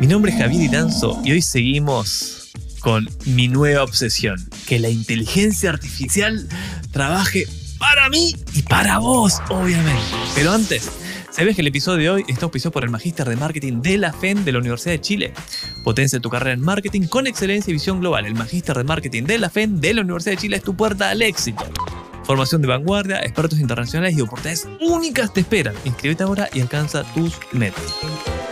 Mi nombre es Javier Iranzo y hoy seguimos con mi nueva obsesión, que la inteligencia artificial trabaje para mí y para vos, obviamente. Pero antes, ¿Sabes que el episodio de hoy está auspiciado por el Magíster de Marketing de la FEN de la Universidad de Chile? Potencia tu carrera en marketing con excelencia y visión global. El Magíster de Marketing de la FEN de la Universidad de Chile es tu puerta al éxito. Formación de vanguardia, expertos internacionales y oportunidades únicas te esperan. Inscríbete ahora y alcanza tus metas.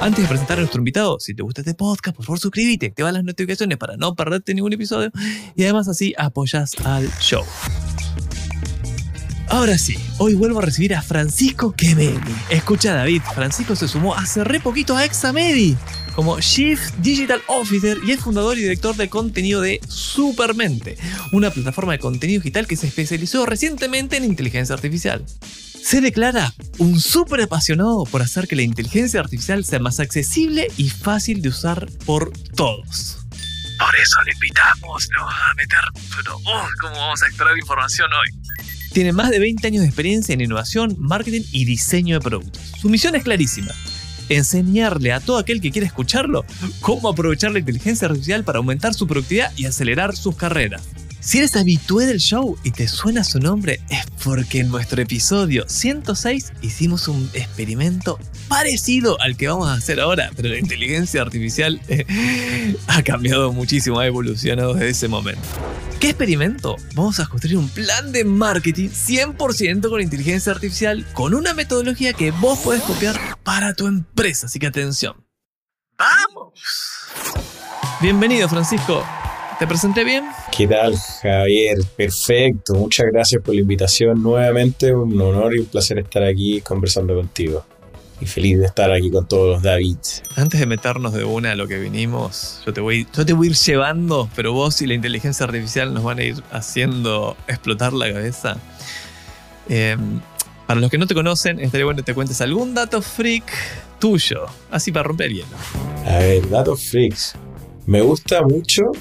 Antes de presentar a nuestro invitado, si te gusta este podcast, por favor suscríbete, activa las notificaciones para no perderte ningún episodio y además así apoyas al show. Ahora sí, hoy vuelvo a recibir a Francisco Quemeli. Escucha David, Francisco se sumó hace re poquito a Examedi como Chief Digital Officer y es fundador y director de contenido de Supermente, una plataforma de contenido digital que se especializó recientemente en inteligencia artificial. Se declara un súper apasionado por hacer que la inteligencia artificial sea más accesible y fácil de usar por todos. Por eso le invitamos, nos a meter, pero oh, ¿cómo vamos a extraer información hoy? Tiene más de 20 años de experiencia en innovación, marketing y diseño de productos. Su misión es clarísima. Enseñarle a todo aquel que quiera escucharlo cómo aprovechar la inteligencia artificial para aumentar su productividad y acelerar sus carreras. Si eres habitué del show y te suena su nombre, es porque en nuestro episodio 106 hicimos un experimento parecido al que vamos a hacer ahora, pero la inteligencia artificial eh, ha cambiado muchísimo, ha evolucionado desde ese momento. ¿Qué experimento? Vamos a construir un plan de marketing 100% con inteligencia artificial, con una metodología que vos podés copiar para tu empresa, así que atención. ¡Vamos! Bienvenido, Francisco. ¿Te presenté bien? ¿Qué tal, Javier? Perfecto. Muchas gracias por la invitación nuevamente. Un honor y un placer estar aquí conversando contigo. Y feliz de estar aquí con todos los Davids. Antes de meternos de una a lo que vinimos, yo te voy, yo te voy a ir llevando, pero vos y la inteligencia artificial nos van a ir haciendo explotar la cabeza. Em, para los que no te conocen, estaría bueno que te cuentes algún dato freak tuyo, así para romper el hielo. A ver, datos freaks. Me gusta mucho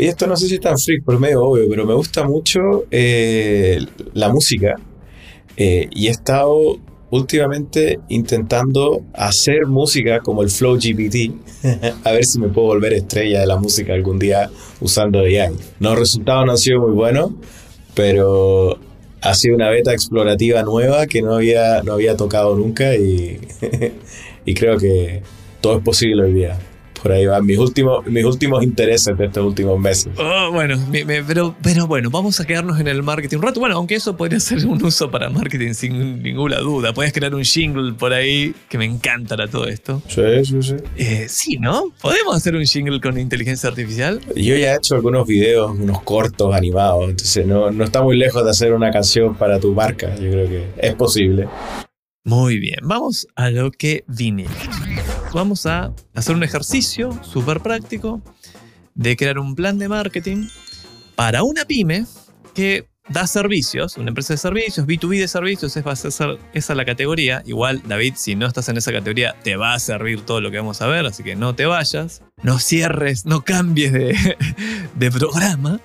y esto no sé si es tan freak por medio obvio, pero me gusta mucho eh, la música. Eh, y he estado últimamente intentando hacer música como el Flow GPT, a ver si me puedo volver estrella de la música algún día usando AI. Los resultados no han sido muy buenos, pero ha sido una beta explorativa nueva que no había, no había tocado nunca y, y creo que todo es posible hoy día por ahí van mis últimos, mis últimos intereses de estos últimos meses. Oh, bueno, pero, pero bueno, vamos a quedarnos en el marketing un rato. Bueno, aunque eso podría ser un uso para marketing sin ninguna duda. Puedes crear un jingle por ahí que me encantará todo esto. Sí, sí, sí. Eh, sí, ¿no? ¿Podemos hacer un jingle con inteligencia artificial? Yo ya he hecho algunos videos, unos cortos animados, entonces no, no está muy lejos de hacer una canción para tu marca. Yo creo que es posible. Muy bien, vamos a lo que vine vamos a hacer un ejercicio súper práctico de crear un plan de marketing para una pyme que da servicios, una empresa de servicios, B2B de servicios, esa va a ser esa la categoría. Igual, David, si no estás en esa categoría, te va a servir todo lo que vamos a ver, así que no te vayas, no cierres, no cambies de programa.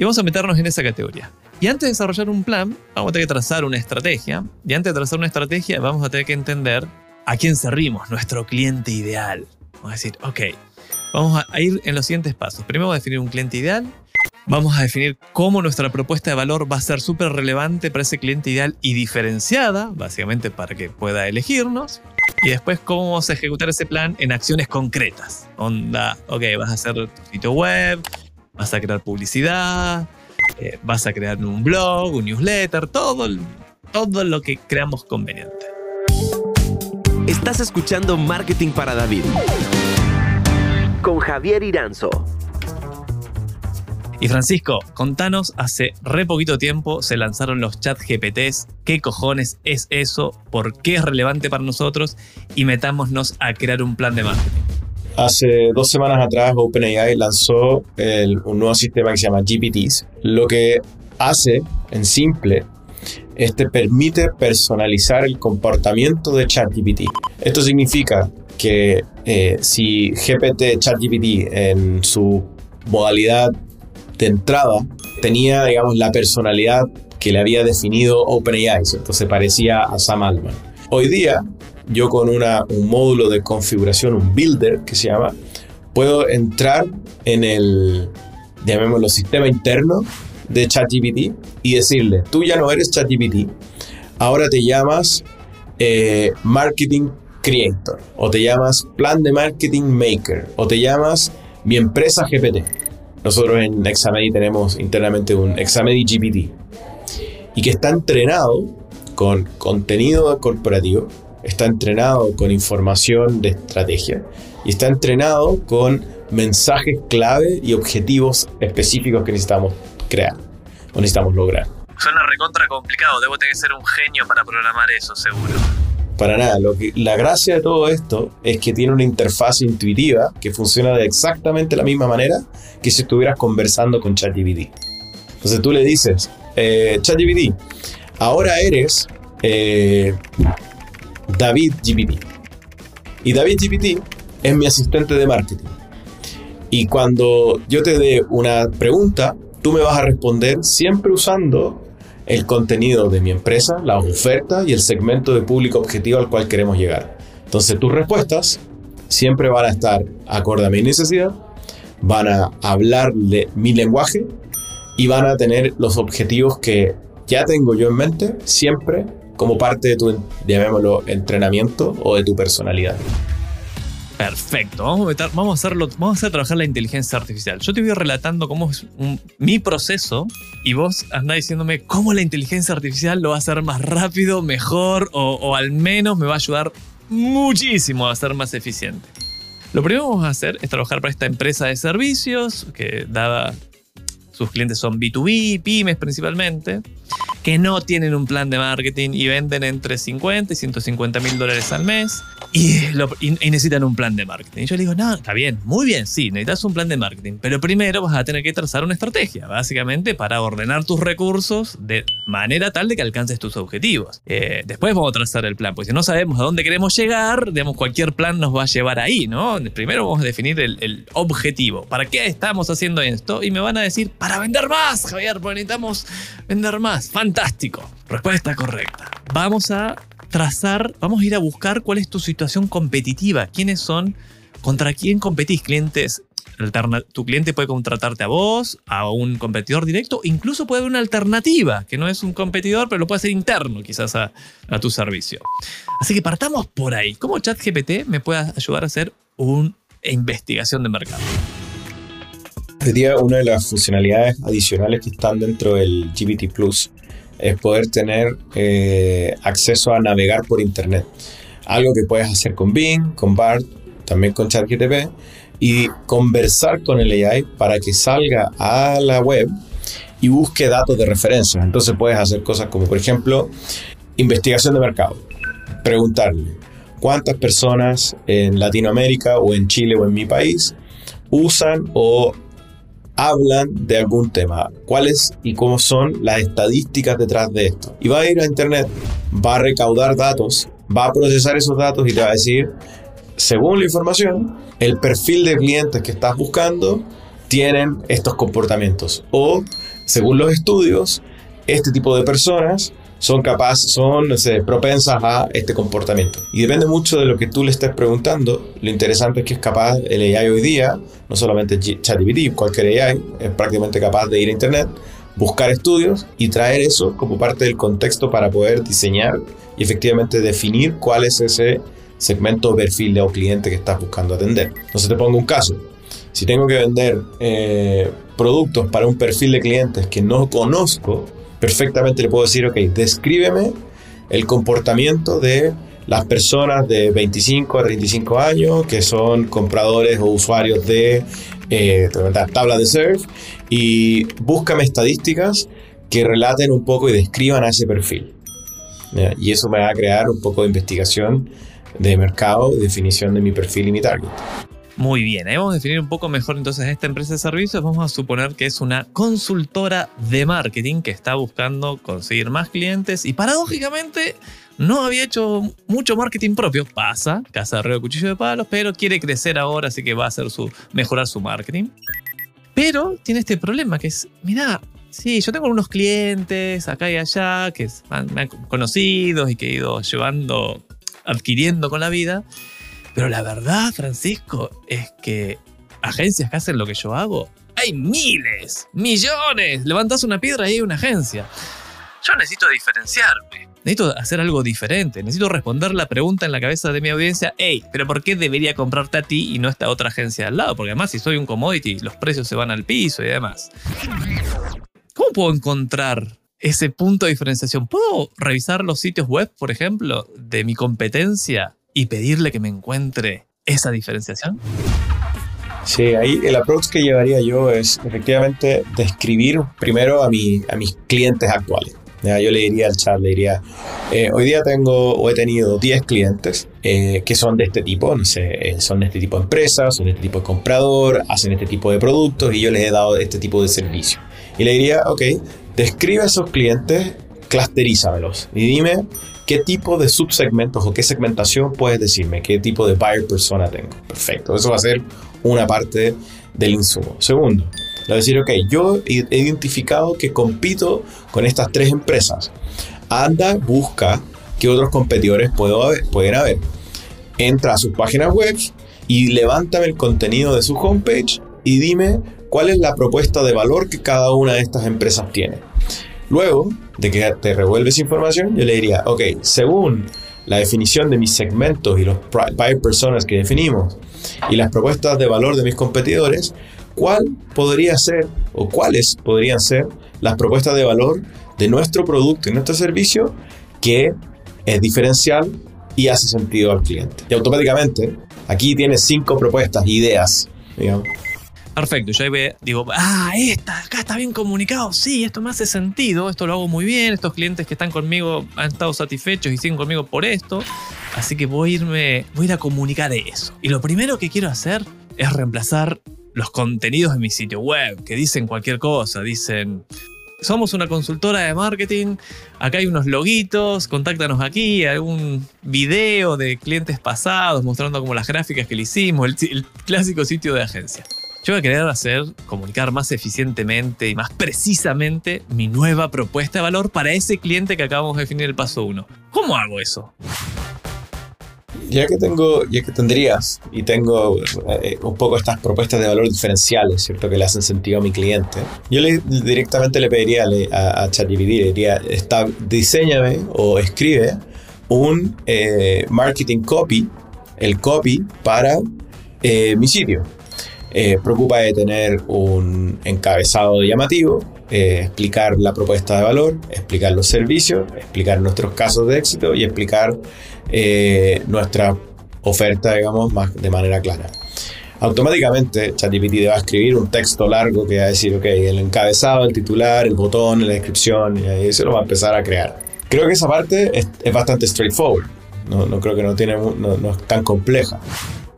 Y vamos a meternos en esa categoría. Y antes de desarrollar un plan, vamos a tener que trazar una estrategia. Y antes de trazar una estrategia, vamos a tener que entender a quién servimos, nuestro cliente ideal. Vamos a decir, ok, vamos a ir en los siguientes pasos. Primero vamos a definir un cliente ideal. Vamos a definir cómo nuestra propuesta de valor va a ser súper relevante para ese cliente ideal y diferenciada, básicamente para que pueda elegirnos. Y después cómo vamos a ejecutar ese plan en acciones concretas. Onda, ok, vas a hacer tu sitio web, vas a crear publicidad, eh, vas a crear un blog, un newsletter, todo, todo lo que creamos conveniente. Estás escuchando Marketing para David con Javier Iranzo. Y Francisco, contanos, hace re poquito tiempo se lanzaron los chat GPTs. ¿Qué cojones es eso? ¿Por qué es relevante para nosotros? Y metámonos a crear un plan de marketing. Hace dos semanas atrás OpenAI lanzó un nuevo sistema que se llama GPTs. Lo que hace, en simple, es te permite personalizar el comportamiento de ChatGPT. Esto significa que eh, si GPT ChatGPT en su modalidad de entrada tenía, digamos, la personalidad que le había definido OpenAI, entonces parecía a Sam Altman. Hoy día, yo con un módulo de configuración, un builder que se llama, puedo entrar en el, llamémoslo, sistema interno de ChatGPT y decirle, tú ya no eres ChatGPT, ahora te llamas eh, Marketing Creator, o te llamas Plan de Marketing Maker, o te llamas Mi Empresa GPT. Nosotros en Examedi tenemos internamente un Examedi GPT y que está entrenado con contenido corporativo, está entrenado con información de estrategia y está entrenado con mensajes clave y objetivos específicos que necesitamos crear o necesitamos lograr. Suena recontra complicado, debo tener que ser un genio para programar eso, seguro. Para nada, lo que, la gracia de todo esto es que tiene una interfaz intuitiva que funciona de exactamente la misma manera que si estuvieras conversando con ChatGPT. Entonces tú le dices, eh, ChatGPT, ahora eres eh, David GPT. Y David GPT es mi asistente de marketing. Y cuando yo te dé una pregunta, tú me vas a responder siempre usando el contenido de mi empresa, las ofertas y el segmento de público objetivo al cual queremos llegar. Entonces tus respuestas siempre van a estar acorde a mi necesidad, van a hablar mi lenguaje y van a tener los objetivos que ya tengo yo en mente siempre como parte de tu, llamémoslo, entrenamiento o de tu personalidad. Perfecto, vamos a, hacerlo, vamos a trabajar la inteligencia artificial. Yo te voy relatando cómo es mi proceso y vos andás diciéndome cómo la inteligencia artificial lo va a hacer más rápido, mejor o, al menos me va a ayudar muchísimo a ser más eficiente. Lo primero que vamos a hacer es trabajar para esta empresa de servicios que dada sus clientes son B2B, pymes principalmente que no tienen un plan de marketing y venden entre 50 y 150 mil dólares al mes y, necesitan un plan de marketing. Y yo le digo, no, está bien, muy bien, sí, necesitas un plan de marketing, pero primero vas a tener que trazar una estrategia, básicamente para ordenar tus recursos de manera tal de que alcances tus objetivos. Eh, después vamos a trazar el plan, porque si no sabemos a dónde queremos llegar, digamos, cualquier plan nos va a llevar ahí, ¿no? Primero vamos a definir el, el objetivo. ¿Para qué estamos haciendo esto? Y me van a decir, para vender más, Javier, necesitamos vender más. Fantástico. Respuesta correcta. Vamos a trazar, vamos a ir a buscar cuál es tu situación competitiva, quiénes son, contra quién competís, clientes. Tu cliente puede contratarte a vos, a un competidor directo, incluso puede haber una alternativa, que no es un competidor, pero lo puede ser interno quizás a, a tu servicio. Así que partamos por ahí. ¿Cómo ChatGPT me puede ayudar a hacer una investigación de mercado? Hoy día una de las funcionalidades adicionales que están dentro del GPT Plus es poder tener eh, acceso a navegar por Internet. Algo que puedes hacer con Bing, con BART, también con ChatGPT y conversar con el AI para que salga a la web y busque datos de referencia. Entonces puedes hacer cosas como, por ejemplo, investigación de mercado. Preguntarle cuántas personas en Latinoamérica o en Chile o en mi país usan o hablan de algún tema, cuáles y cómo son las estadísticas detrás de esto. Y va a ir a Internet, va a recaudar datos, va a procesar esos datos y te va a decir, según la información, el perfil de clientes que estás buscando tienen estos comportamientos. O, según los estudios, este tipo de personas son capaces, son propensas a este comportamiento. Y depende mucho de lo que tú le estés preguntando. Lo interesante es que es capaz, el AI hoy día, no solamente ChatGPT, cualquier AI, es prácticamente capaz de ir a Internet, buscar estudios y traer eso como parte del contexto para poder diseñar y efectivamente definir cuál es ese segmento o perfil de o cliente que estás buscando atender. Entonces te pongo un caso. Si tengo que vender eh, productos para un perfil de clientes que no conozco, perfectamente le puedo decir, ok, descríbeme el comportamiento de las personas de 25 a 35 años que son compradores o usuarios de eh, tabla de surf y búscame estadísticas que relaten un poco y describan ese perfil. Y eso me va a crear un poco de investigación de mercado, definición de mi perfil y mi target. Muy bien, vamos a definir un poco mejor entonces esta empresa de servicios. Vamos a suponer que es una consultora de marketing que está buscando conseguir más clientes y paradójicamente no había hecho mucho marketing propio. Pasa, casa de arreo cuchillo de palos, pero quiere crecer ahora, así que va a hacer su, mejorar su marketing. Pero tiene este problema que es, mira, sí, yo tengo unos clientes acá y allá que me han conocidos y que he ido llevando, adquiriendo con la vida. Pero la verdad, Francisco, es que agencias que hacen lo que yo hago, hay miles, millones. Levantas una piedra y hay una agencia. Yo necesito diferenciarme. Necesito hacer algo diferente. Necesito responder la pregunta en la cabeza de mi audiencia. Hey, pero ¿por qué debería comprarte a ti y no a esta otra agencia al lado? Porque además si soy un commodity, los precios se van al piso y demás. ¿Cómo puedo encontrar ese punto de diferenciación? ¿Puedo revisar los sitios web, por ejemplo, de mi competencia y pedirle que me encuentre esa diferenciación? Sí, ahí el approach que llevaría yo es efectivamente describir primero a, mi, a mis clientes actuales. Yo le diría al chat, le diría, eh, hoy día tengo o he tenido 10 clientes eh, que son de este tipo, no sé, eh, son de este tipo de empresas, son de este tipo de comprador, hacen este tipo de productos y yo les he dado este tipo de servicio. Y le diría, ok, describe a esos clientes, clusterízamelos y dime qué tipo de subsegmentos o qué segmentación puedes decirme, qué tipo de buyer persona tengo. Perfecto, eso va a ser una parte del insumo. Segundo, es decir, ok, yo he identificado que compito con estas tres empresas. Anda, busca qué otros competidores puedo haber, pueden haber. Entra a sus páginas web y levántame el contenido de su homepage y dime cuál es la propuesta de valor que cada una de estas empresas tiene. Luego de que te revuelves información, yo le diría, ok, según la definición de mis segmentos y los buyer personas que definimos y las propuestas de valor de mis competidores, cuál podría ser o cuáles podrían ser las propuestas de valor de nuestro producto y nuestro servicio que es diferencial y hace sentido al cliente. Y automáticamente aquí tienes cinco propuestas, ideas, digamos. Perfecto, yo ahí digo, ah, esta, acá está bien comunicado, sí, esto me hace sentido, esto lo hago muy bien, estos clientes que están conmigo han estado satisfechos y siguen conmigo por esto, así que voy a irme, voy a ir a comunicar eso. Y lo primero que quiero hacer es reemplazar los contenidos de mi sitio web, que dicen cualquier cosa, dicen, somos una consultora de marketing, acá hay unos loguitos, contáctanos aquí, algún video de clientes pasados mostrando como las gráficas que le hicimos, el, clásico sitio de agencia. Yo voy a querer hacer, comunicar más eficientemente y más precisamente mi nueva propuesta de valor para ese cliente que acabamos de definir el paso 1. ¿Cómo hago eso? ya que tengo, ya que tendrías y tengo eh, un poco estas propuestas de valor diferenciales, ¿cierto? Que le hacen sentido a mi cliente, yo directamente le pediría a, a ChatGPT, le diría, está, diseñame o escribe un eh, marketing copy, el copy para eh, mi sitio. Preocupa de tener un encabezado llamativo, explicar la propuesta de valor, explicar los servicios, explicar nuestros casos de éxito y explicar eh, nuestra oferta, digamos, más de manera clara. Automáticamente ChatGPT va a escribir un texto largo que va a decir, ok, el encabezado, el titular, el botón, la descripción, y ahí se lo va a empezar a crear. Creo que esa parte es, bastante straightforward. No, creo que no, tiene, no es tan compleja.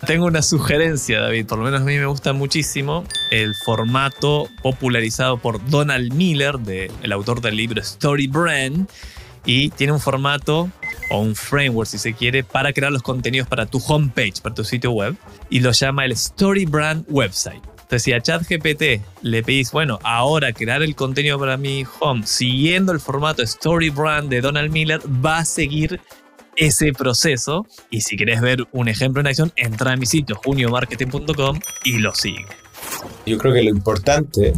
Tengo una sugerencia, David, por lo menos a mí me gusta muchísimo el formato popularizado por Donald Miller, de, el autor del libro Story Brand, y tiene un formato o un framework, si se quiere, para crear los contenidos para tu homepage, para tu sitio web, y lo llama el Story Brand Website. Entonces, si a ChatGPT le pedís, bueno, ahora crear el contenido para mi home, siguiendo el formato Story Brand de Donald Miller, va a seguir ese proceso. Y si querés ver un ejemplo en acción, entra a mi sitio juniomarketing.com y lo sigue. Yo creo que lo importante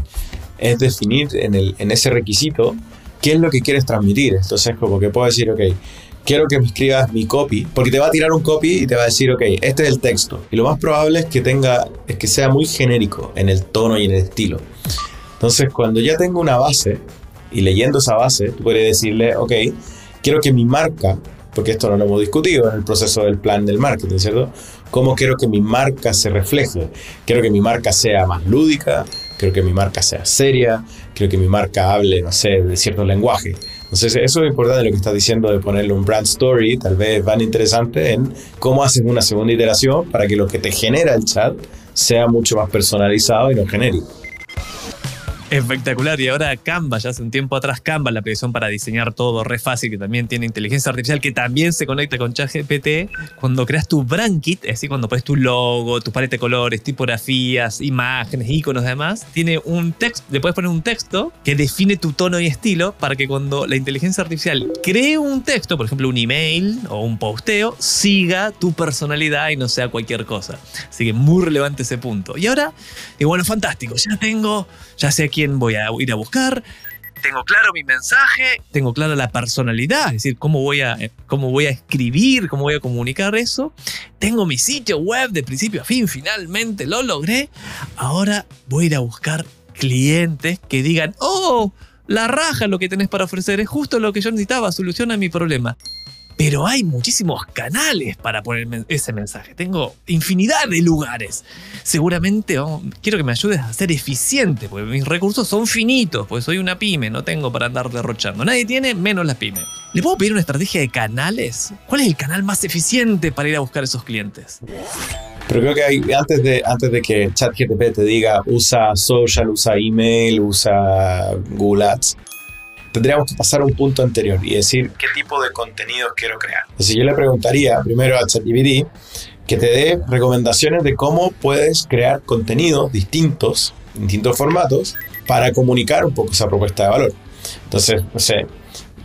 es definir en, el, en ese requisito qué es lo que quieres transmitir. Entonces, como que puedo decir, ok, quiero que me escribas mi copy, porque te va a tirar un copy y te va a decir, ok, este es el texto. Y lo más probable es que tenga, es que sea muy genérico en el tono y en el estilo. Entonces, cuando ya tengo una base y leyendo esa base, tú puedes decirle, ok, quiero que mi marca, porque esto no lo hemos discutido en el proceso del plan del marketing, ¿cierto? ¿Cómo quiero que mi marca se refleje? Quiero que mi marca sea más lúdica, quiero que mi marca sea seria, quiero que mi marca hable, no sé, de cierto lenguaje. Entonces, eso es importante lo que estás diciendo de ponerle un brand story, tal vez van interesante en cómo haces una segunda iteración para que lo que te genera el chat sea mucho más personalizado y no genérico. Espectacular. Y ahora Canva, ya hace un tiempo atrás, Canva, la aplicación para diseñar todo re fácil, que también tiene inteligencia artificial, que también se conecta con ChatGPT. Cuando creas tu brand kit, es decir, cuando pones tu logo, tu paleta de colores, tipografías, imágenes, iconos, demás, tiene un texto, le puedes poner un texto que define tu tono y estilo para que cuando la inteligencia artificial cree un texto, por ejemplo, un email o un posteo, siga tu personalidad y no sea cualquier cosa. Así que muy relevante ese punto. Y ahora, y bueno, fantástico, ya tengo, ya sé quién voy a ir a buscar. Tengo claro mi mensaje, tengo clara la personalidad, es decir, cómo voy, a, eh, cómo voy a escribir, cómo voy a comunicar eso. Tengo mi sitio web de principio a fin, finalmente lo logré. Ahora voy a ir a buscar clientes que digan, oh, la raja lo que tenés para ofrecer, es justo lo que yo necesitaba, soluciona mi problema. Pero hay muchísimos canales para poner ese mensaje. Tengo infinidad de lugares. Seguramente quiero que me ayudes a ser eficiente, porque mis recursos son finitos, porque soy una pyme, no tengo para andar derrochando. Nadie tiene, menos las pymes. ¿Le puedo pedir una estrategia de canales? ¿Cuál es el canal más eficiente para ir a buscar esos clientes? Pero creo que antes, de, antes de que ChatGPT te diga usa social, usa email, usa Google Ads, tendríamos que pasar a un punto anterior y decir qué tipo de contenidos quiero crear. Entonces yo le preguntaría primero a ChatGPT que te dé recomendaciones de cómo puedes crear contenidos distintos, distintos formatos, para comunicar un poco esa propuesta de valor. Entonces, no sé,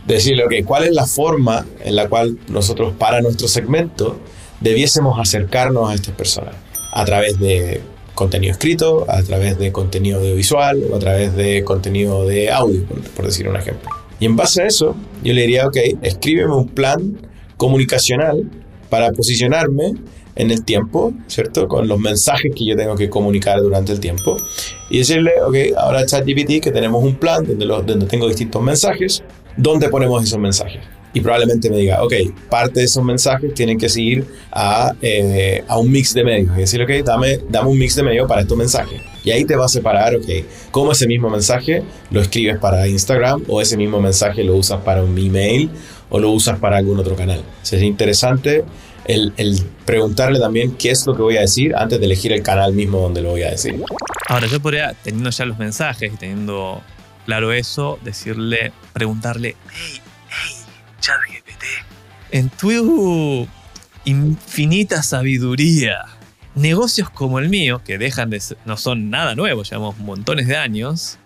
decirle, ok, ¿cuál es la forma en la cual nosotros para nuestro segmento debiésemos acercarnos a estas personas? A través de contenido escrito, a través de contenido audiovisual o a través de contenido de audio, por, decir un ejemplo. Y en base a eso, yo le diría, ok, escríbeme un plan comunicacional para posicionarme en el tiempo, ¿cierto? Con los mensajes que yo tengo que comunicar durante el tiempo. Y decirle, ok, ahora ChatGPT que tenemos un plan donde, donde tengo distintos mensajes, ¿dónde ponemos esos mensajes? Y probablemente me diga, ok, parte de esos mensajes tienen que seguir a, eh, a un mix de medios. Y decir, ok, dame, dame un mix de medios para estos mensajes. Y ahí te va a separar, ok, cómo ese mismo mensaje lo escribes para Instagram o ese mismo mensaje lo usas para un email o lo usas para algún otro canal. Sería interesante el, el, preguntarle también qué es lo que voy a decir antes de elegir el canal mismo donde lo voy a decir. Ahora, yo podría, teniendo ya los mensajes y teniendo claro eso, decirle, preguntarle, hey, ChatGPT. En tu infinita sabiduría, negocios como el mío, que dejan de no son nada nuevos, llevamos montones de años,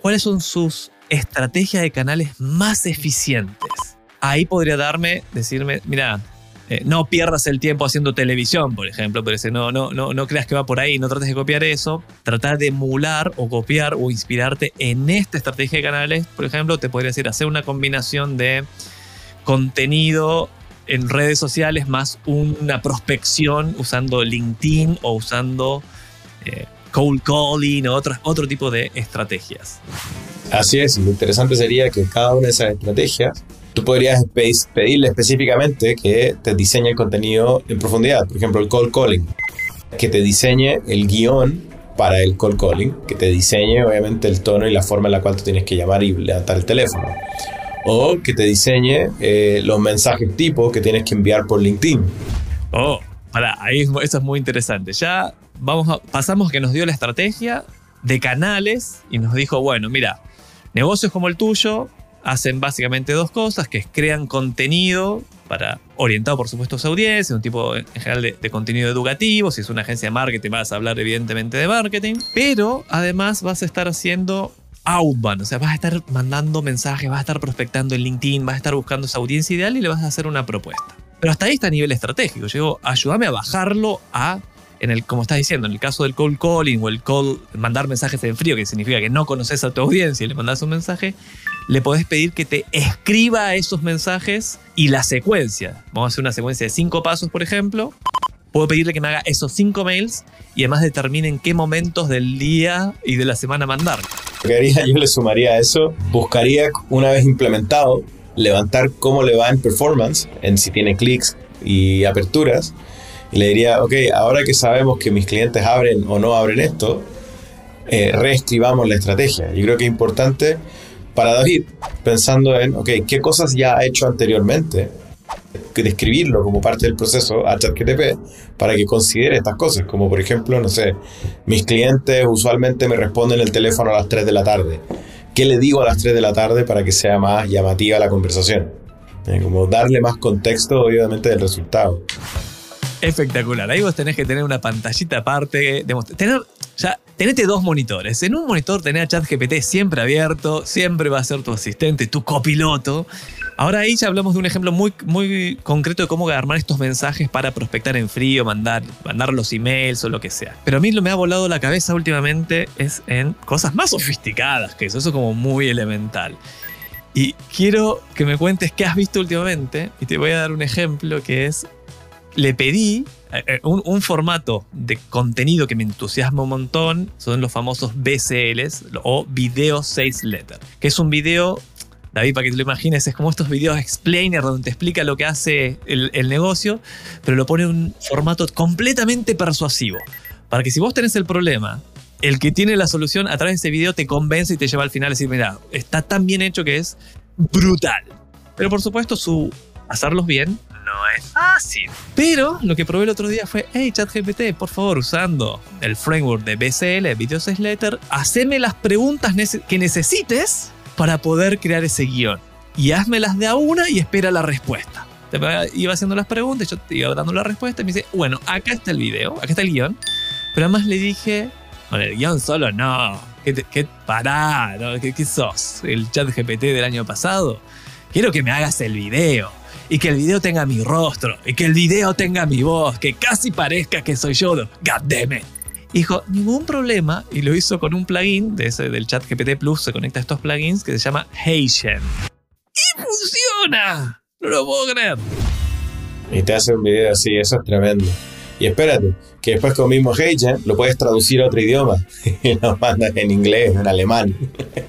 ¿cuáles son sus estrategias de canales más eficientes? Ahí podría darme, decirme, mira, eh, no pierdas el tiempo haciendo televisión, por ejemplo, pero ese, no, no, no, no creas que va por ahí, no trates de copiar eso, tratar de emular o copiar o inspirarte en esta estrategia de canales, por ejemplo, te podría decir hacer una combinación de contenido en redes sociales más una prospección usando LinkedIn o usando eh, cold calling o otro, otro tipo de estrategias. Así es, lo interesante sería que cada una de esas estrategias tú podrías pedirle específicamente que te diseñe el contenido en profundidad, por ejemplo el cold calling, que te diseñe el guion para el cold calling, que te diseñe obviamente el tono y la forma en la cual tú tienes que llamar y levantar el teléfono o que te diseñe eh, los mensajes tipo que tienes que enviar por LinkedIn. Oh, para, ahí eso es muy interesante. Ya vamos a, pasamos que nos dio la estrategia de canales y nos dijo, bueno, mira, negocios como el tuyo hacen básicamente dos cosas, que es crean contenido para orientado por supuesto a su audiencia, un tipo en general de, de, contenido educativo, si es una agencia de marketing vas a hablar evidentemente de marketing, pero además vas a estar haciendo outbound, o sea, vas a estar mandando mensajes, vas a estar prospectando en LinkedIn, vas a estar buscando esa audiencia ideal y le vas a hacer una propuesta. Pero hasta ahí está a nivel estratégico. Yo ayúdame a bajarlo a, en el, como estás diciendo, en el caso del cold calling o el call, mandar mensajes en frío, que significa que no conoces a tu audiencia y le mandas un mensaje, le podés pedir que te escriba esos mensajes y la secuencia. Vamos a hacer una secuencia de cinco pasos, por ejemplo. Puedo pedirle que me haga esos cinco mails y además determine en qué momentos del día y de la semana mandar. yo le sumaría a eso, buscaría una vez implementado, levantar cómo le va en performance, en si tiene clics y aperturas, y le diría, ok, ahora que sabemos que mis clientes abren o no abren esto, eh, reescribamos la estrategia. Yo creo que es importante para David, pensando en, ok, ¿qué cosas ya ha hecho anteriormente? Describirlo como parte del proceso a ChatGTP para que considere estas cosas, como por ejemplo, no sé, mis clientes usualmente me responden el teléfono a las 3 de la tarde. ¿Qué le digo a las 3 de la tarde para que sea más llamativa la conversación? Eh, como darle más contexto, obviamente, del resultado. Espectacular. Ahí vos tenés que tener una pantallita aparte. tener, ya, tenete dos monitores. En un monitor tenés a ChatGPT siempre abierto, siempre va a ser tu asistente, tu copiloto. Ahora ahí ya hablamos de un ejemplo muy, muy concreto de cómo armar estos mensajes para prospectar en frío, mandar, mandar los emails o lo que sea. Pero a mí lo me ha volado la cabeza últimamente es en cosas más sofisticadas que eso, eso es como muy elemental. Y quiero que me cuentes qué has visto últimamente y te voy a dar un ejemplo que es, le pedí eh, eh, un, formato de contenido que me entusiasma un montón, son los famosos BCLs o Video Sales Letter, que es un video David, para que te lo imagines, es como estos videos explainer donde te explica lo que hace el, negocio, pero lo pone en un formato completamente persuasivo. Para que si vos tenés el problema, el que tiene la solución a través de ese video te convence y te lleva al final a decir, mira, está tan bien hecho que es brutal. Pero por supuesto, su hacerlos bien no es fácil. Pero lo que probé el otro día fue, hey ChatGPT, por favor, usando el framework de BCL, Video Letter, haceme las preguntas que necesites para poder crear ese guion. Y hazmelas de a una y espera la respuesta. Iba haciendo las preguntas, yo te iba dando la respuesta y me dice, bueno, acá está el video, acá está el guion. Pero además le dije, bueno, el guion solo no. ¿Qué, qué pará? ¿Qué, sos? ¿El chat GPT del año pasado? Quiero que me hagas el video. Y que el video tenga mi rostro. Y que el video tenga mi voz. Que casi parezca que soy yo. God damn it dijo, ningún problema, y lo hizo con un plugin de ese, del chat GPT Plus, se conecta a estos plugins que se llama Heishen. ¡Y funciona! No lo puedo creer. Y te hace un video así, eso es tremendo. Y espérate, que después con mismo Heishen lo puedes traducir a otro idioma y lo mandas en inglés, en alemán.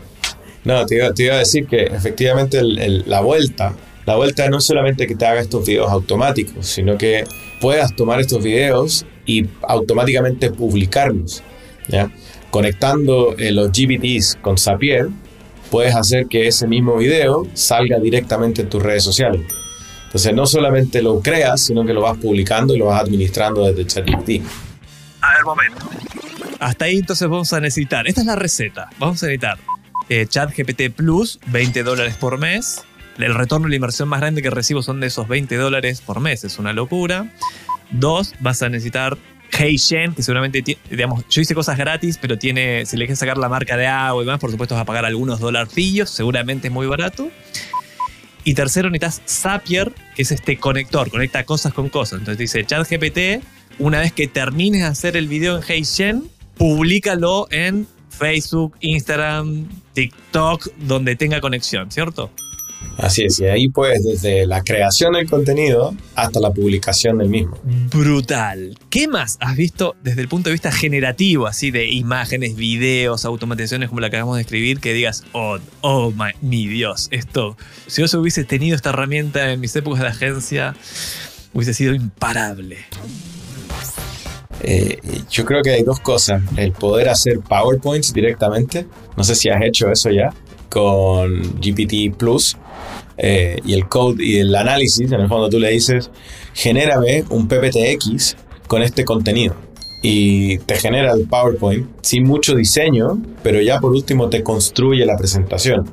no, te iba, a decir que efectivamente la vuelta, la vuelta no es solamente que te haga estos videos automáticos, sino que puedas tomar estos videos y automáticamente publicarlos. Conectando eh, los GPTs con Zapier, puedes hacer que ese mismo video salga directamente en tus redes sociales. Entonces no solamente lo creas, sino que lo vas publicando y lo vas administrando desde ChatGPT. A ver, momento. Hasta ahí entonces vamos a necesitar, esta es la receta, vamos a necesitar eh, ChatGPT Plus, 20 dólares por mes. El retorno de la inversión más grande que recibo son de esos 20 dólares por mes, es una locura. Dos, vas a necesitar Heishen, que seguramente, digamos, yo hice cosas gratis, pero tiene, si le quieres sacar la marca de agua y demás, por supuesto vas a pagar algunos dolarcillos, seguramente es muy barato. Y tercero, necesitas Zapier, que es este conector, conecta cosas con cosas. Entonces dice, ChatGPT, una vez que termines de hacer el video en Heishen, públicalo en Facebook, Instagram, TikTok, donde tenga conexión, ¿cierto? Así es, y ahí pues desde la creación del contenido hasta la publicación del mismo. Brutal. ¿Qué más has visto desde el punto de vista generativo, así de imágenes, videos, automatizaciones como la que acabamos de escribir, que digas, oh, oh my, mi Dios, esto, si yo hubiese tenido esta herramienta en mis épocas de agencia, hubiese sido imparable? Eh, yo creo que hay dos cosas. El poder hacer PowerPoints directamente. No sé si has hecho eso ya con GPT Plus eh, y el code y el análisis, en el fondo tú le dices, genérame un PPTX con este contenido. Y te genera el PowerPoint sin mucho diseño, pero ya por último te construye la presentación.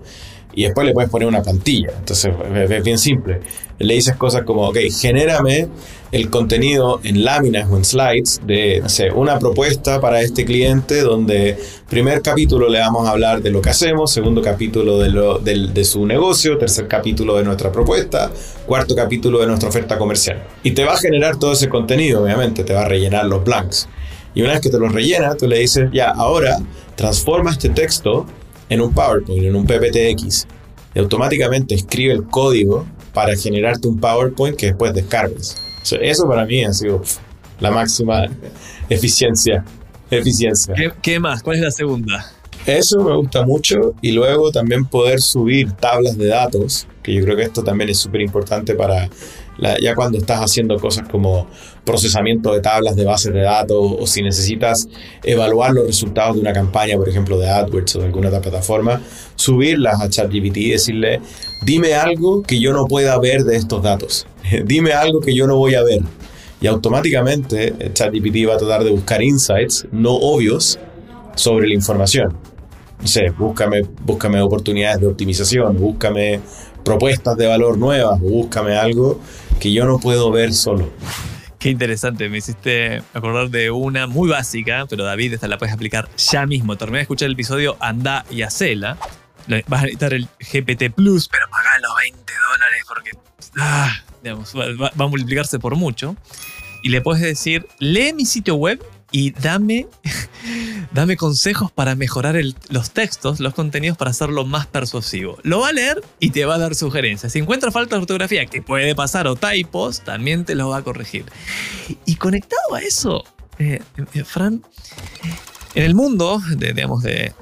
Y después le puedes poner una plantilla. Entonces es bien simple. Le dices cosas como, ok, genérame el contenido en láminas o en slides de una propuesta para este cliente donde primer capítulo le vamos a hablar de lo que hacemos, segundo capítulo de, lo, de, su negocio, tercer capítulo de nuestra propuesta, cuarto capítulo de nuestra oferta comercial. Y te va a generar todo ese contenido, obviamente, te va a rellenar los blanks. Y una vez que te los rellena, tú le dices, ya, ahora transforma este texto en un PowerPoint, en un PPTX. Y automáticamente escribe el código para generarte un PowerPoint que después descargues. Eso para mí ha sido la máxima eficiencia. eficiencia. ¿Qué, más? ¿Cuál es la segunda? Eso me gusta mucho y luego también poder subir tablas de datos, que yo creo que esto también es súper importante para ya cuando estás haciendo cosas como procesamiento de tablas de bases de datos o si necesitas evaluar los resultados de una campaña, por ejemplo, de AdWords o de alguna otra plataforma, subirlas a ChatGPT y decirle, dime algo que yo no pueda ver de estos datos, dime algo que yo no voy a ver. Y automáticamente ChatGPT va a tratar de buscar insights no obvios sobre la información. No sé, búscame, búscame oportunidades de optimización, búscame propuestas de valor nuevas, búscame algo que yo no puedo ver solo. Qué interesante, me hiciste acordar de una muy básica, pero David, esta la puedes aplicar ya mismo. Terminé de escuchar el episodio Anda y Hacela. Vas a necesitar el GPT Plus, pero pagá los 20 dólares porque ah, va, va a multiplicarse por mucho. Y le puedes decir, lee mi sitio web y dame, dame consejos para mejorar los textos, los contenidos para hacerlo más persuasivo. Lo va a leer y te va a dar sugerencias. Si encuentra falta de ortografía, que puede pasar, o typos, también te lo va a corregir. Y conectado a eso, eh, eh, Fran, en el mundo, de, digamos, de,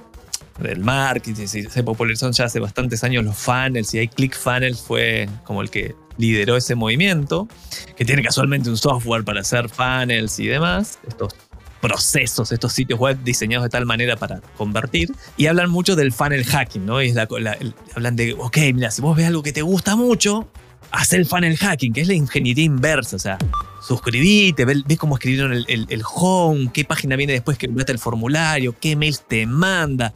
del marketing, se popularizaron ya hace bastantes años los funnels y hay ClickFunnels fue como el que lideró ese movimiento, que tiene casualmente un software para hacer funnels y demás, estos procesos, estos sitios web diseñados de tal manera para convertir. Y hablan mucho del funnel hacking, ¿no? Hablan de, ok, mira, si vos ves algo que te gusta mucho, haz el funnel hacking, que es la ingeniería inversa, o sea, suscribite, ves ve cómo escribieron el, el, home, qué página viene después que mete el formulario, qué mails te manda.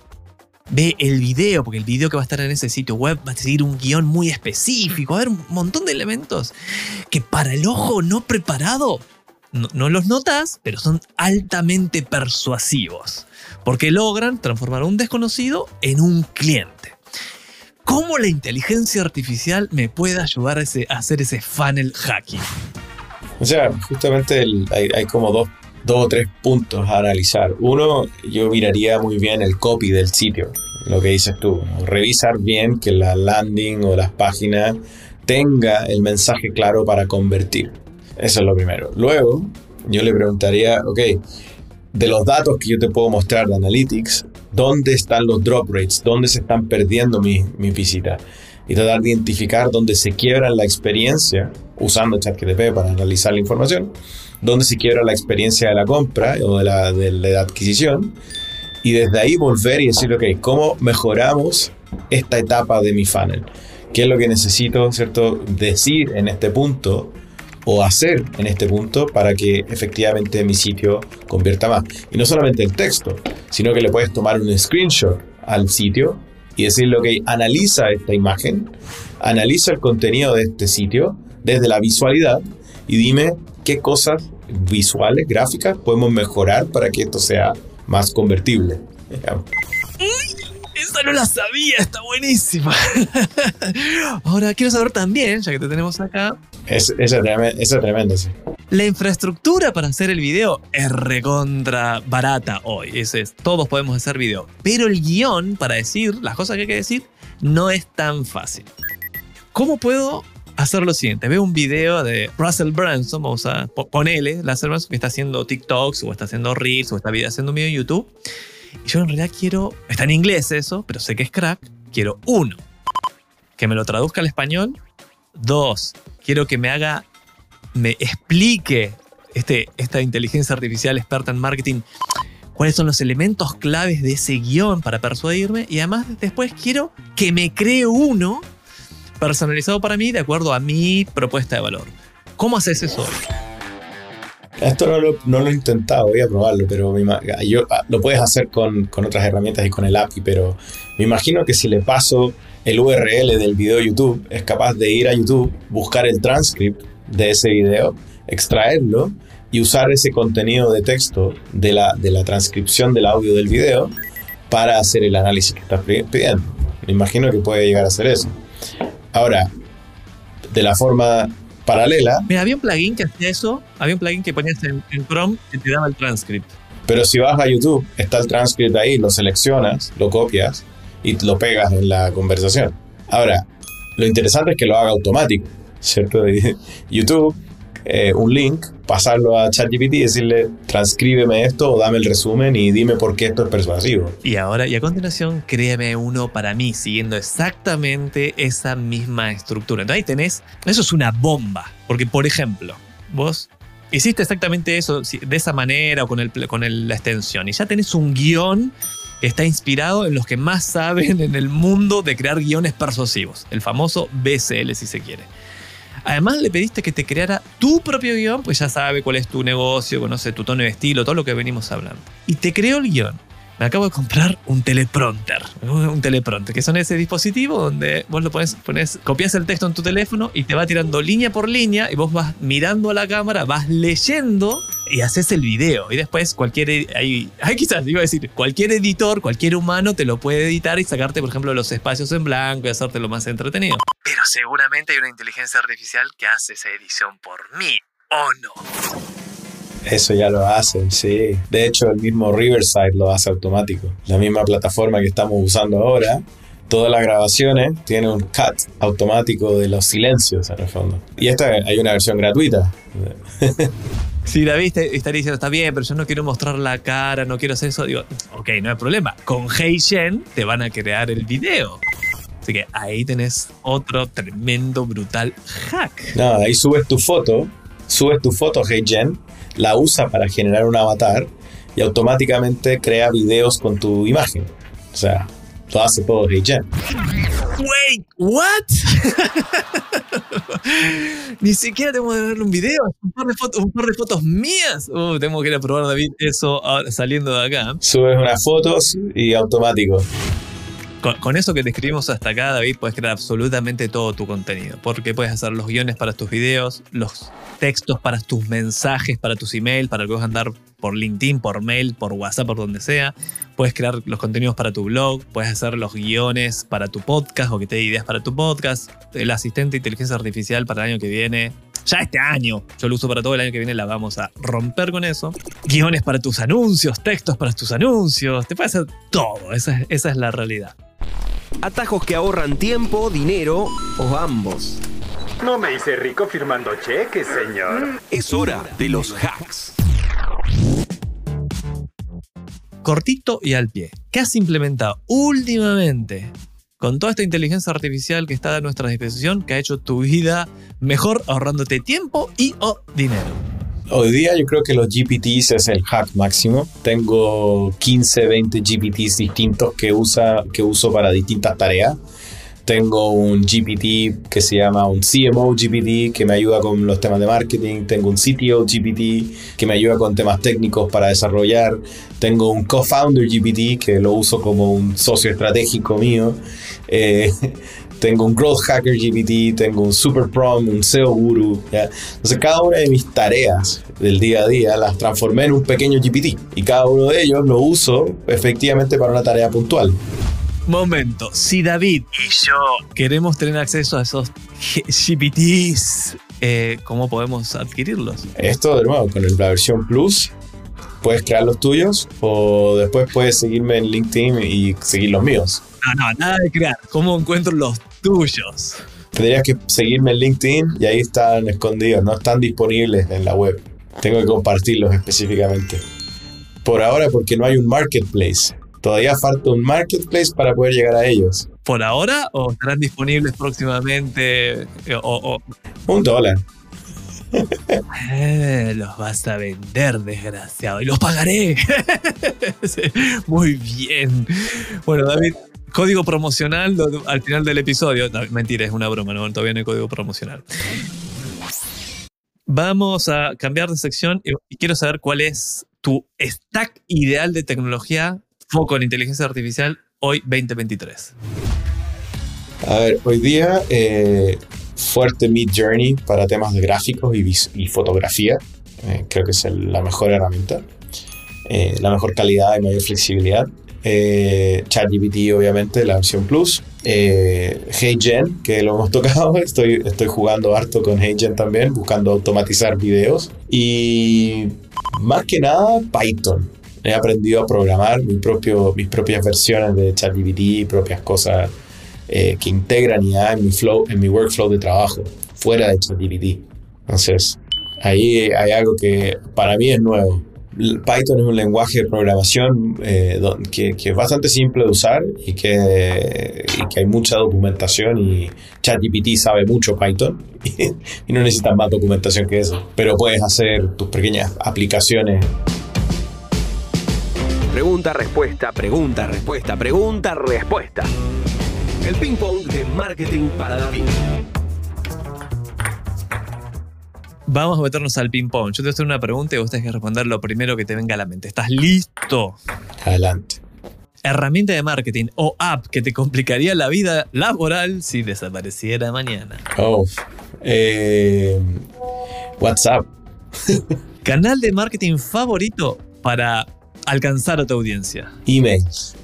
Ve el video, porque el video que va a estar en ese sitio web va a seguir un guion muy específico, a haber un montón de elementos que para el ojo no preparado no, los notas, pero son altamente persuasivos, porque logran transformar a un desconocido en un cliente. ¿Cómo la inteligencia artificial me puede ayudar a, hacer ese funnel hacking? O sea, justamente hay, como dos, dos o tres puntos a analizar. Uno, yo miraría muy bien el copy del sitio, lo que dices tú. Revisar bien que la landing o las páginas tenga el mensaje claro para convertir. Eso es lo primero. Luego, yo le preguntaría, ok, de los datos que yo te puedo mostrar de Analytics, ¿dónde están los drop rates? ¿Dónde se están perdiendo mis mi visitas? Y tratar de identificar dónde se quiebra la experiencia, usando ChatGPT para analizar la información, dónde se quiebra la experiencia de la compra o de la, de la adquisición, y desde ahí volver y decir, ok, ¿cómo mejoramos esta etapa de mi funnel? ¿Qué es lo que necesito, cierto, decir en este punto o hacer en este punto para que efectivamente mi sitio convierta más. Y no solamente el texto, sino que le puedes tomar un screenshot al sitio y decirle, ok, analiza esta imagen, analiza el contenido de este sitio desde la visualidad y dime qué cosas visuales, gráficas, podemos mejorar para que esto sea más convertible. No la sabía, está buenísima. Ahora quiero saber también, ya que te tenemos acá. Es, esa es tremenda, sí. La infraestructura para hacer el video es recontra barata hoy. es, todos podemos hacer video. Pero el guion para decir las cosas que hay que decir no es tan fácil. ¿Cómo puedo hacer lo siguiente? Veo un video de Russell Branson, vamos a ponerle, Russell Branson que está haciendo TikToks o está haciendo Reels o está haciendo un video en YouTube y yo en realidad quiero, está en inglés eso, pero sé que es crack, quiero uno, que me lo traduzca al español, dos, quiero que me haga, me explique este, esta inteligencia artificial experta en marketing cuáles son los elementos claves de ese guion para persuadirme y además después quiero que me cree uno personalizado para mí de acuerdo a mi propuesta de valor. ¿Cómo haces eso hoy? Esto no lo, he intentado, voy a probarlo, pero yo, ah, lo puedes hacer con, con, otras herramientas y con el API, pero me imagino que si le paso el URL del video de YouTube, es capaz de ir a YouTube, buscar el transcript de ese video, extraerlo y usar ese contenido de texto de la, de la transcripción del audio del video para hacer el análisis que estás pidiendo. Me imagino que puede llegar a hacer eso. Ahora, de la forma paralela. Mira, había un plugin que hacía eso, había un plugin que ponías en, Chrome que te daba el transcript. Pero si vas a YouTube, está el transcript ahí, lo seleccionas, lo copias y lo pegas en la conversación. Ahora, lo interesante es que lo haga automático, ¿cierto? YouTube eh, un link, pasarlo a ChatGPT y decirle, transcríbeme esto o dame el resumen y dime por qué esto es persuasivo. Y ahora, y a continuación, créeme uno para mí, siguiendo exactamente esa misma estructura. Entonces ahí tenés, eso es una bomba. Porque, por ejemplo, vos hiciste exactamente eso de esa manera o con, el, con la extensión y ya tenés un guion que está inspirado en los que más saben en el mundo de crear guiones persuasivos, el famoso BCL si se quiere. Además le pediste que te creara tu propio guion, pues ya sabe cuál es tu negocio, conoce tu tono de estilo, todo lo que venimos hablando. Y te creó el guion. Me acabo de comprar un teleprompter. Un teleprompter, que son ese dispositivo donde vos lo pones, pones, copias el texto en tu teléfono y te va tirando línea por línea y vos vas mirando a la cámara, vas leyendo y haces el video. Y después cualquier, ahí, ahí quizás iba a decir, cualquier editor, cualquier humano te lo puede editar y sacarte, por ejemplo, los espacios en blanco y hacértelo más entretenido. Pero seguramente hay una inteligencia artificial que hace esa edición por mí, ¿o no? Eso ya lo hacen, sí. De hecho, el mismo Riverside lo hace automático. La misma plataforma que estamos usando ahora, todas las grabaciones tienen un cut automático de los silencios en el fondo. Y esta hay una versión gratuita. Si la viste, estaría diciendo, está bien, pero yo no quiero mostrar la cara, no quiero hacer eso. Digo, ok, no hay problema. Con HeyGen te van a crear el video. Así que ahí tenés otro tremendo, brutal hack. No, ahí subes tu foto, subes tu foto a HeyGen, la usa para generar un avatar y automáticamente crea videos con tu imagen. O sea, lo hace todo HeyGen. Wait, what? Ni siquiera tengo que ver un video, un par de fotos, un par de fotos mías. Uh, tengo que ir a probar, David, eso ahora saliendo de acá. Subes unas fotos y automático. Con, eso que describimos hasta acá, David, puedes crear absolutamente todo tu contenido. Porque puedes hacer los guiones para tus videos, los textos para tus mensajes, para tus emails, para que vas andar por LinkedIn, por mail, por WhatsApp, por donde sea. Puedes crear los contenidos para tu blog, puedes hacer los guiones para tu podcast o que te dé ideas para tu podcast. El asistente de inteligencia artificial para el año que viene. Ya este año, yo lo uso para todo el año que viene, la vamos a romper con eso. Guiones para tus anuncios, textos para tus anuncios, te hacer todo, esa, es- esa es la realidad. Atajos que ahorran tiempo, dinero o ambos. No me hice rico firmando cheques, señor. Es hora de los hacks. cortito y al pie. ¿Qué has implementado últimamente con toda esta inteligencia artificial que está a nuestra disposición que ha hecho tu vida mejor ahorrándote tiempo y o dinero? Hoy día yo creo que los GPTs es el hack máximo. Tengo 15, 20 GPTs distintos que, usa, que uso para distintas tareas. Tengo un GPT que se llama un CMO GPT que me ayuda con los temas de marketing. Tengo un CTO GPT que me ayuda con temas técnicos para desarrollar. Tengo un co-founder GPT que lo uso como un socio estratégico mío. Eh, tengo un Growth Hacker GPT, tengo un Super Prom, un SEO Guru. ¿ya? Entonces, cada una de mis tareas del día a día las transformé en un pequeño GPT y cada uno de ellos lo uso efectivamente para una tarea puntual. Momento, si David y yo queremos tener acceso a esos GPTs, eh, ¿cómo podemos adquirirlos? Esto, de nuevo, con la versión Plus, puedes crear los tuyos o después puedes seguirme en LinkedIn y seguir los míos. No, no, nada de crear. ¿Cómo encuentro los tuyos? Tendrías que seguirme en LinkedIn y ahí están escondidos, no están disponibles en la web. Tengo que compartirlos específicamente. Por ahora porque no hay un marketplace. Todavía falta un marketplace para poder llegar a ellos. ¿Por ahora o estarán disponibles próximamente? Eh, O, o- Un dólar. Eh, los vas a vender, desgraciado, y los pagaré. Muy bien. Bueno, David, código promocional al final del episodio. No, mentira, es una broma, no, todavía no hay código promocional. Vamos a cambiar de sección y, quiero saber cuál es tu stack ideal de tecnología, foco en inteligencia artificial, hoy 2023. A ver, hoy día eh, fuerte Mid Journey para temas de gráficos y, y fotografía. Eh, creo que es el- la mejor herramienta. Eh, la mejor calidad y mayor flexibilidad. Eh, ChatGPT, obviamente, la versión Plus. Eh, HeyGen, que lo hemos tocado. Estoy, estoy jugando harto con HeyGen también, buscando automatizar videos. Y más que nada, Python. He aprendido a programar mi propio, mis propias versiones de ChatGPT, propias cosas eh, que integran IA en mi flow, en mi workflow de trabajo, fuera de ChatGPT. Entonces, ahí hay algo que para mí es nuevo. Python es un lenguaje de programación eh, que, es bastante simple de usar y que, hay mucha documentación y ChatGPT sabe mucho Python y no necesitas más documentación que eso. Pero puedes hacer tus pequeñas aplicaciones. Pregunta, respuesta, pregunta, respuesta, pregunta, respuesta. El ping pong de marketing para David. Vamos a meternos al ping-pong. Yo te voy a hacer una pregunta y vos tenés que responder lo primero que te venga a la mente. ¿Estás listo? Adelante. Herramienta de marketing o app que te complicaría la vida laboral si desapareciera mañana. Oh, eh, WhatsApp. Canal de marketing favorito para alcanzar a tu audiencia. Emails.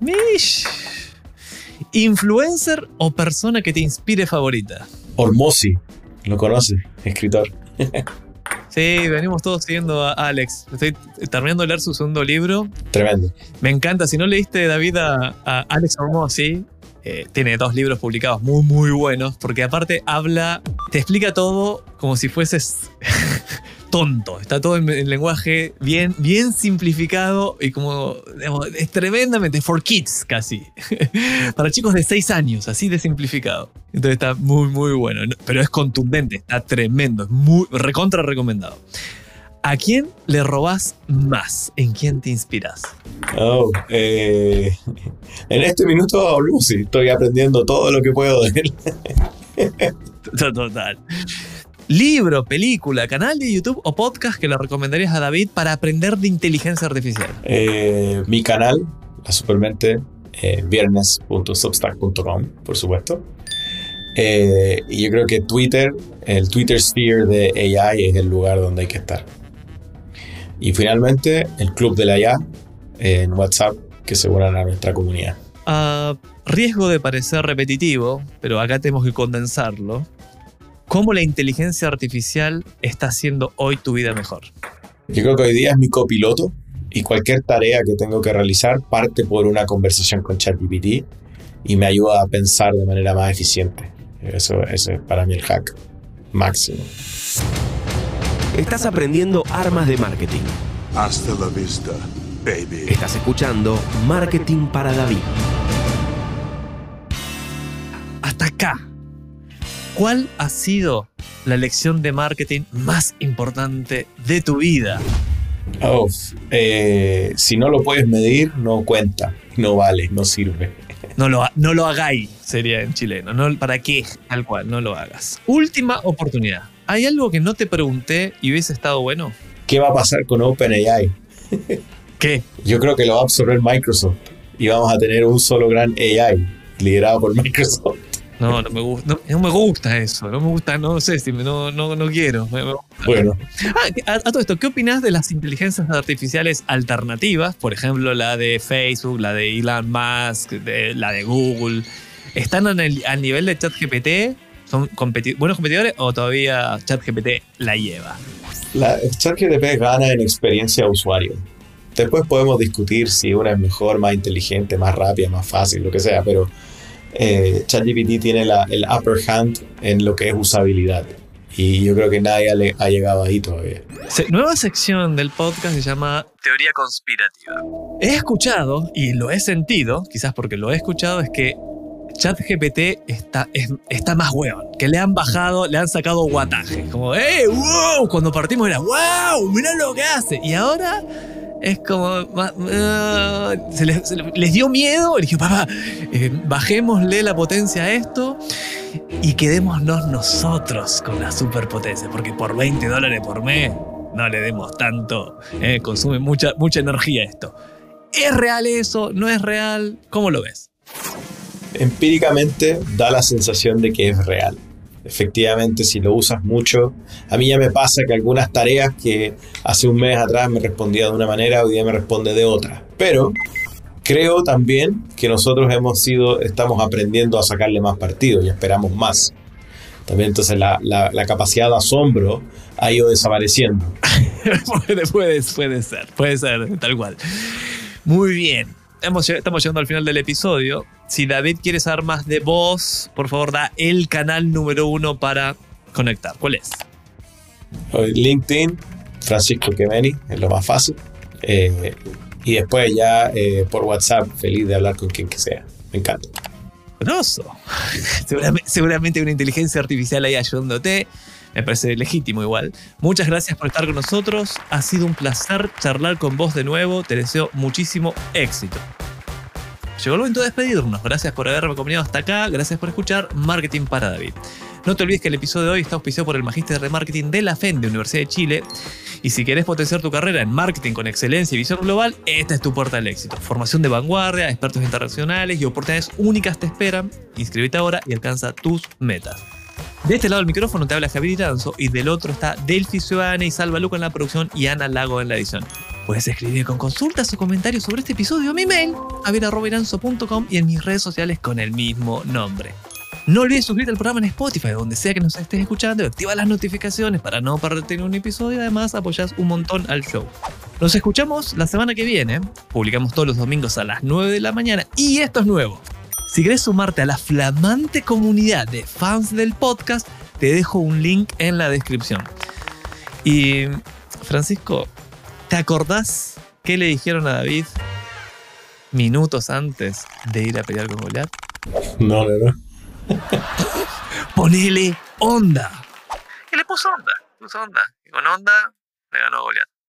Mish. Influencer o persona que te inspire favorita. Ormosi. ¿Lo conoces? Escritor. Sí, venimos todos siguiendo a Alex. Estoy terminando de leer su segundo libro. Tremendo. Me encanta. Si no leíste, David, a, a Alex Hormozzi, eh, tiene dos libros publicados muy, muy buenos, porque aparte habla, te explica todo como si fueses tonto. Está todo en, en lenguaje bien, bien simplificado y como digamos, es tremendamente for kids casi. Para chicos de 6 años, así de simplificado. Entonces está muy, muy bueno. No, Pero es contundente, está tremendo, es muy recontra recomendado. ¿A quién le robás más? ¿En quién te inspiras? Oh, eh, en este minuto Ormosi. Estoy aprendiendo todo lo que puedo de él. Total. Libro, película, canal de YouTube o podcast que le recomendarías a David para aprender de inteligencia artificial. Eh, mi canal, la Supermente, eh, viernes.substack.com, por supuesto. Eh, y yo creo que Twitter, el Twitter Sphere de AI es el lugar donde hay que estar. Y finalmente, el Club de la IA en WhatsApp que se unan a nuestra comunidad. A riesgo de parecer repetitivo, pero acá tenemos que condensarlo. ¿Cómo la inteligencia artificial está haciendo hoy tu vida mejor? Yo creo que hoy día es mi copiloto y cualquier tarea que tengo que realizar parte por una conversación con ChatGPT y me ayuda a pensar de manera más eficiente. Eso, eso es para mí el hack máximo. Estás aprendiendo armas de marketing. Hasta la vista, baby. Estás escuchando Marketing para David. Hasta acá. ¿Cuál ha sido la lección de marketing más importante de tu vida? Oh, eh, si no lo puedes medir, no cuenta, no vale, no sirve. No lo, no lo hagáis, sería en chileno. No, ¿Para qué? Tal cual, no lo hagas. Última oportunidad. ¿Hay algo que no te pregunté y hubiese estado bueno? ¿Qué va a pasar con OpenAI? ¿Qué? Yo creo que lo va a absorber Microsoft y vamos a tener un solo gran AI liderado por Microsoft. No, no me gusta. No, no me gusta eso. No me gusta, no sé si me- no, no, no quiero. Me- me- Bueno, Ah, a, a todo esto, ¿qué opinas de las inteligencias artificiales alternativas? Por ejemplo, la de Facebook, la de Elon Musk, de- la de Google. ¿Están en el- al nivel de ChatGPT? ¿Son competi- buenos competidores o todavía ChatGPT la lleva? la ChatGPT gana en experiencia de usuario. Después podemos discutir si una es mejor, más inteligente, más rápida, más fácil, lo que sea, pero eh, ChatGPT tiene la- el upper hand en lo que es usabilidad. Y yo creo que nadie le ha llegado ahí todavía. Se- nueva sección del podcast se llama Teoría Conspirativa. He escuchado, y lo he sentido, quizás porque lo he escuchado, es que ChatGPT está, es- está más hueón. Que le han bajado, le han sacado guataje. Como, ¡eh, wow! Cuando partimos era, ¡wow! Mirá lo que hace. Y ahora es como, ah, les dio miedo. Y dije, papá, eh, bajémosle la potencia a esto y quedémonos nosotros con la superpotencia, porque por 20 dólares por mes no le demos tanto, eh, consume mucha, mucha energía esto. ¿Es real eso? ¿No es real? ¿Cómo lo ves? empíricamente da la sensación de que es real. Efectivamente, si lo usas mucho, a mí ya me pasa que algunas tareas que hace un mes atrás me respondía de una manera, hoy día me responde de otra. Pero creo también que nosotros hemos sido, estamos aprendiendo a sacarle más partido y esperamos más. También entonces la, la- la capacidad de asombro ha ido desapareciendo. puede, puede, puede ser, puede ser, tal cual. Muy bien. Hemos estamos llegando al final del episodio. Si David quiere saber más de vos, por favor da el canal número uno para conectar. ¿Cuál es? LinkedIn, Francisco Kemeni, es lo más fácil. Eh, y después ya eh, por WhatsApp, feliz de hablar con quien que sea. Me encanta. Seguramente, seguramente una inteligencia artificial ahí ayudándote. Me parece legítimo igual. Muchas gracias por estar con nosotros. Ha sido un placer charlar con vos de nuevo. Te deseo muchísimo éxito. Llegó el momento de despedirnos. Gracias por haberme acompañado hasta acá. Gracias por escuchar Marketing para David. No te olvides que el episodio de hoy está auspiciado por el Magíster de Marketing de la FEN de Universidad de Chile. Y si querés potenciar tu carrera en marketing con excelencia y visión global, esta es tu puerta al éxito. Formación de vanguardia, expertos internacionales y oportunidades únicas te esperan. Inscríbete ahora y alcanza tus metas. De este lado del micrófono te habla Javier Iranzo y del otro está Delphi Ciudadana y Salva Luca en la producción y Ana Lago en la edición. Puedes escribir con consultas o comentarios sobre este episodio a mi mail, javier.iranzo.com y en mis redes sociales con el mismo nombre. No olvides suscribirte al programa en Spotify, donde sea que nos estés escuchando, y activa las notificaciones para no perderte un episodio. Además, apoyas un montón al show. Nos escuchamos la semana que viene. Publicamos todos los domingos a las 9 de la mañana. Y esto es nuevo. Si querés sumarte a la flamante comunidad de fans del podcast, te dejo un link en la descripción. Y, Francisco, ¿te acordás qué le dijeron a David minutos antes de ir a pelear con Goliat? No, no, no. Ponele onda. Y le puso onda, puso onda. Y con onda le ganó a Goliat.